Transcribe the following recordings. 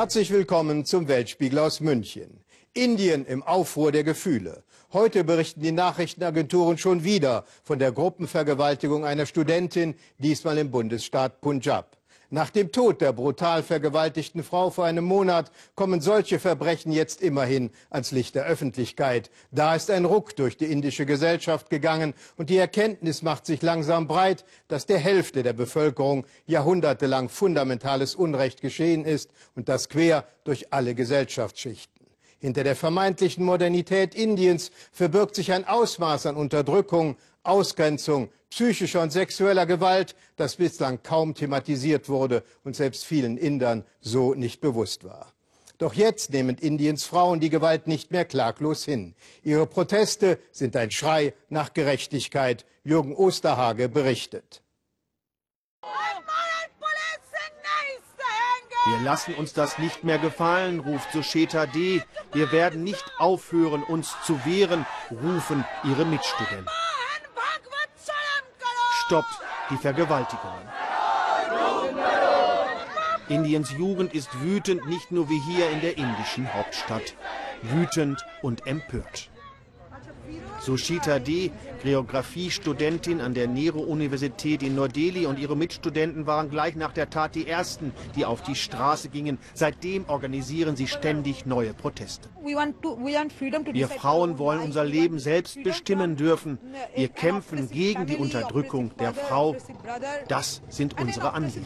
Herzlich willkommen zum Weltspiegel aus München. Indien im Aufruhr der Gefühle. Heute berichten die Nachrichtenagenturen schon wieder von der Gruppenvergewaltigung einer Studentin, diesmal im Bundesstaat Punjab. Nach dem Tod der brutal vergewaltigten Frau vor einem Monat kommen solche Verbrechen jetzt immerhin ans Licht der Öffentlichkeit. Da ist ein Ruck durch die indische Gesellschaft gegangen und die Erkenntnis macht sich langsam breit, dass der Hälfte der Bevölkerung jahrhundertelang fundamentales Unrecht geschehen ist und das quer durch alle Gesellschaftsschichten. Hinter der vermeintlichen Modernität Indiens verbirgt sich ein Ausmaß an Unterdrückung, Ausgrenzung, psychischer und sexueller Gewalt, das bislang kaum thematisiert wurde und selbst vielen Indern so nicht bewusst war. Doch jetzt nehmen Indiens Frauen die Gewalt nicht mehr klaglos hin. Ihre Proteste sind ein Schrei nach Gerechtigkeit. Jürgen Osterhage berichtet. Wir lassen uns das nicht mehr gefallen, ruft Susheta D. Wir werden nicht aufhören, uns zu wehren, rufen ihre Mitstudenten. Stoppt die Vergewaltigungen. Indiens Jugend ist wütend, nicht nur wie hier in der indischen Hauptstadt. Wütend und empört. Sushita D., Geografiestudentin an der Nehru-Universität in Neu-Delhi und ihre Mitstudenten waren gleich nach der Tat die ersten, die auf die Straße gingen. Seitdem organisieren sie ständig neue Proteste. Wir Frauen wollen unser Leben selbst bestimmen dürfen. Wir kämpfen gegen die Unterdrückung der Frau. Das sind unsere Anliegen.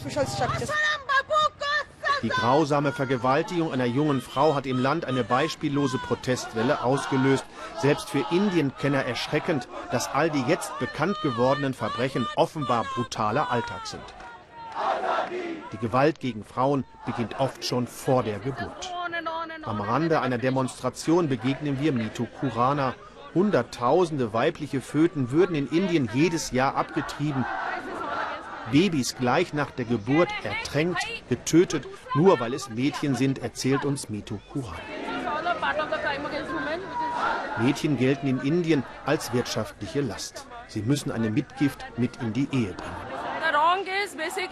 Die grausame Vergewaltigung einer jungen Frau hat im Land eine beispiellose Protestwelle ausgelöst. Selbst für Indienkenner erschreckend, dass all die jetzt bekannt gewordenen Verbrechen offenbar brutaler Alltag sind. Die Gewalt gegen Frauen beginnt oft schon vor der Geburt. Am Rande einer Demonstration begegnen wir Mitu Kurana. Hunderttausende weibliche Föten würden in Indien jedes Jahr abgetrieben. Babys gleich nach der Geburt ertränkt, getötet, nur weil es Mädchen sind, erzählt uns Mitu Kuran. Mädchen gelten in Indien als wirtschaftliche Last. Sie müssen eine Mitgift mit in die Ehe bringen.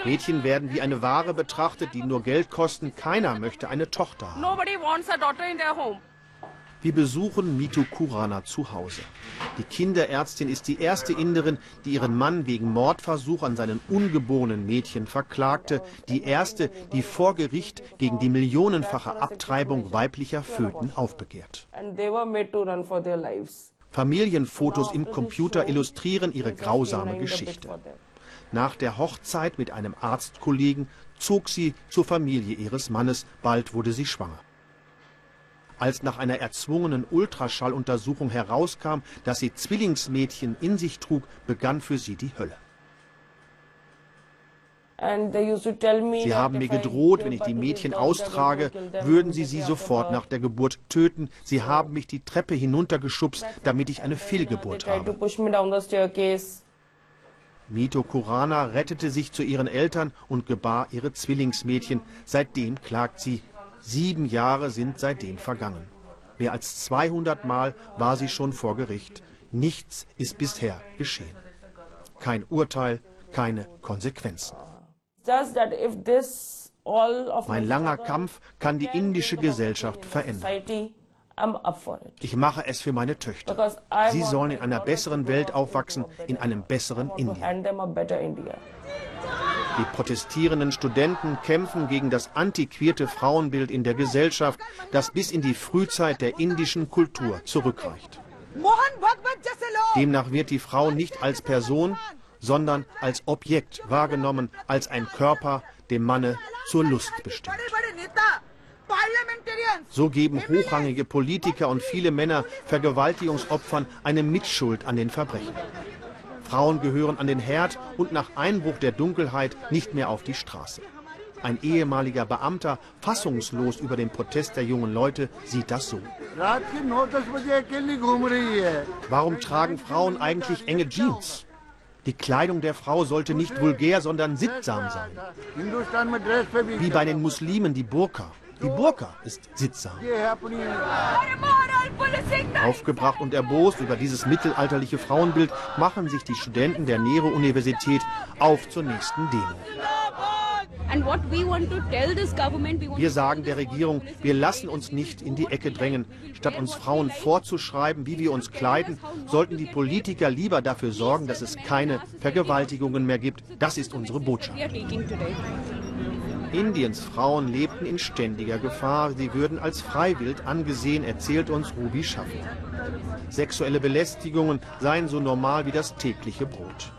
Mädchen werden wie eine Ware betrachtet, die nur Geld kosten. Keiner möchte eine Tochter haben. Wir besuchen Mitu Kurana zu Hause. Die Kinderärztin ist die erste Inderin, die ihren Mann wegen Mordversuch an seinen ungeborenen Mädchen verklagte. Die erste, die vor Gericht gegen die millionenfache Abtreibung weiblicher Föten aufbegehrt. Familienfotos im Computer illustrieren ihre grausame Geschichte. Nach der Hochzeit mit einem Arztkollegen zog sie zur Familie ihres Mannes. Bald wurde sie schwanger. Als nach einer erzwungenen Ultraschalluntersuchung herauskam, dass sie Zwillingsmädchen in sich trug, begann für sie die Hölle. Sie haben mir gedroht, wenn ich die Mädchen austrage, würden sie sie sofort nach der Geburt töten. Sie haben mich die Treppe hinuntergeschubst, damit ich eine Fehlgeburt habe. Mito Kurana rettete sich zu ihren Eltern und gebar ihre Zwillingsmädchen. Seitdem klagt sie Sieben Jahre sind seitdem vergangen. Mehr als 200 Mal war sie schon vor Gericht. Nichts ist bisher geschehen. Kein Urteil, keine Konsequenzen. Mein langer Kampf kann die indische Gesellschaft verändern. Ich mache es für meine Töchter. Sie sollen in einer besseren Welt aufwachsen, in einem besseren Indien. Die protestierenden Studenten kämpfen gegen das antiquierte Frauenbild in der Gesellschaft, das bis in die Frühzeit der indischen Kultur zurückreicht. Demnach wird die Frau nicht als Person, sondern als Objekt wahrgenommen, als ein Körper, dem Manne zur Lust bestimmt. So geben hochrangige Politiker und viele Männer Vergewaltigungsopfern eine Mitschuld an den Verbrechen. Frauen gehören an den Herd und nach Einbruch der Dunkelheit nicht mehr auf die Straße. Ein ehemaliger Beamter, fassungslos über den Protest der jungen Leute, sieht das so. Warum tragen Frauen eigentlich enge Jeans? Die Kleidung der Frau sollte nicht vulgär, sondern sittsam sein. Wie bei den Muslimen die Burka. Die Burka ist sittsam. Aufgebracht und erbost über dieses mittelalterliche Frauenbild machen sich die Studenten der Nehru-Universität auf zur nächsten Demo. Wir sagen der Regierung, wir lassen uns nicht in die Ecke drängen. Statt uns Frauen vorzuschreiben, wie wir uns kleiden, sollten die Politiker lieber dafür sorgen, dass es keine Vergewaltigungen mehr gibt. Das ist unsere Botschaft. Indiens Frauen lebten in ständiger Gefahr. Sie würden als Freiwild angesehen, erzählt uns Ruby Schaffer. Sexuelle Belästigungen seien so normal wie das tägliche Brot.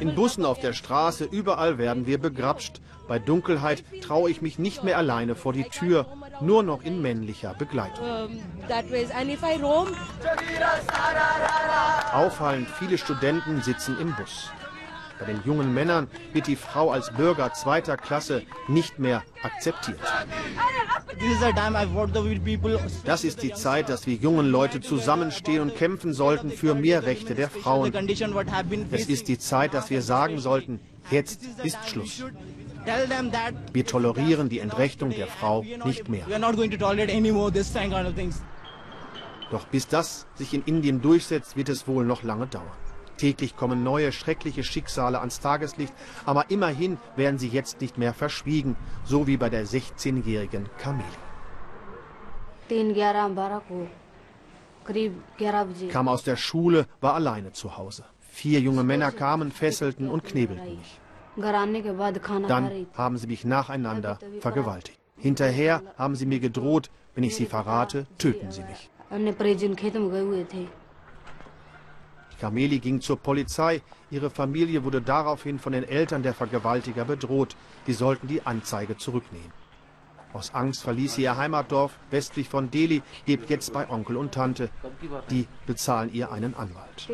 In Bussen auf der Straße, überall werden wir begrapscht. Bei Dunkelheit traue ich mich nicht mehr alleine vor die Tür, nur noch in männlicher Begleitung. Auffallend viele Studenten sitzen im Bus. Bei den jungen Männern wird die Frau als Bürger zweiter Klasse nicht mehr akzeptiert. Das ist die Zeit, dass wir jungen Leute zusammenstehen und kämpfen sollten für mehr Rechte der Frauen. Es ist die Zeit, dass wir sagen sollten, jetzt ist Schluss. Wir tolerieren die Entrechtung der Frau nicht mehr. Doch bis das sich in Indien durchsetzt, wird es wohl noch lange dauern. Täglich kommen neue schreckliche Schicksale ans Tageslicht, aber immerhin werden sie jetzt nicht mehr verschwiegen, so wie bei der 16-jährigen Kameli. Kam aus der Schule, war alleine zu Hause. Vier junge Männer kamen, fesselten und knebelten mich. Dann haben sie mich nacheinander vergewaltigt. Hinterher haben sie mir gedroht, wenn ich sie verrate, töten sie mich. Kameli ging zur Polizei. Ihre Familie wurde daraufhin von den Eltern der Vergewaltiger bedroht. Die sollten die Anzeige zurücknehmen. Aus Angst verließ sie ihr Heimatdorf westlich von Delhi, lebt jetzt bei Onkel und Tante. Die bezahlen ihr einen Anwalt.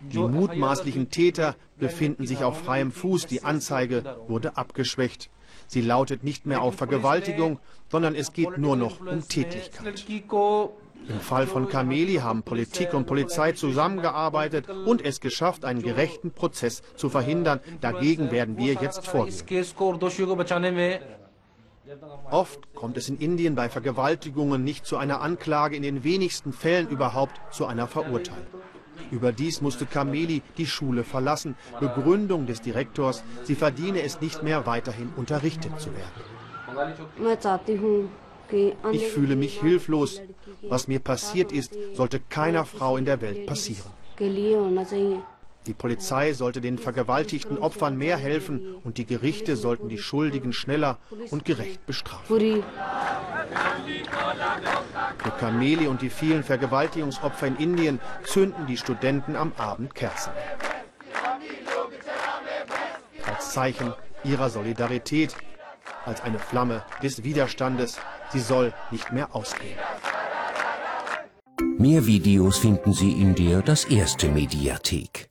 Die mutmaßlichen Täter befinden sich auf freiem Fuß. Die Anzeige wurde abgeschwächt. Sie lautet nicht mehr auf Vergewaltigung, sondern es geht nur noch um Tätlichkeit. Im Fall von Kameli haben Politik und Polizei zusammengearbeitet und es geschafft, einen gerechten Prozess zu verhindern. Dagegen werden wir jetzt vorgehen. Oft kommt es in Indien bei Vergewaltigungen nicht zu einer Anklage, in den wenigsten Fällen überhaupt zu einer Verurteilung. Überdies musste Kameli die Schule verlassen. Begründung des Direktors, sie verdiene es nicht mehr, weiterhin unterrichtet zu werden. Ich fühle mich hilflos. Was mir passiert ist, sollte keiner Frau in der Welt passieren. Die Polizei sollte den vergewaltigten Opfern mehr helfen und die Gerichte sollten die Schuldigen schneller und gerecht bestrafen. Für Kameli und die vielen Vergewaltigungsopfer in Indien zünden die Studenten am Abend Kerzen. Als Zeichen ihrer Solidarität, als eine Flamme des Widerstandes, sie soll nicht mehr ausgehen. Mehr Videos finden Sie in der Das Erste Mediathek.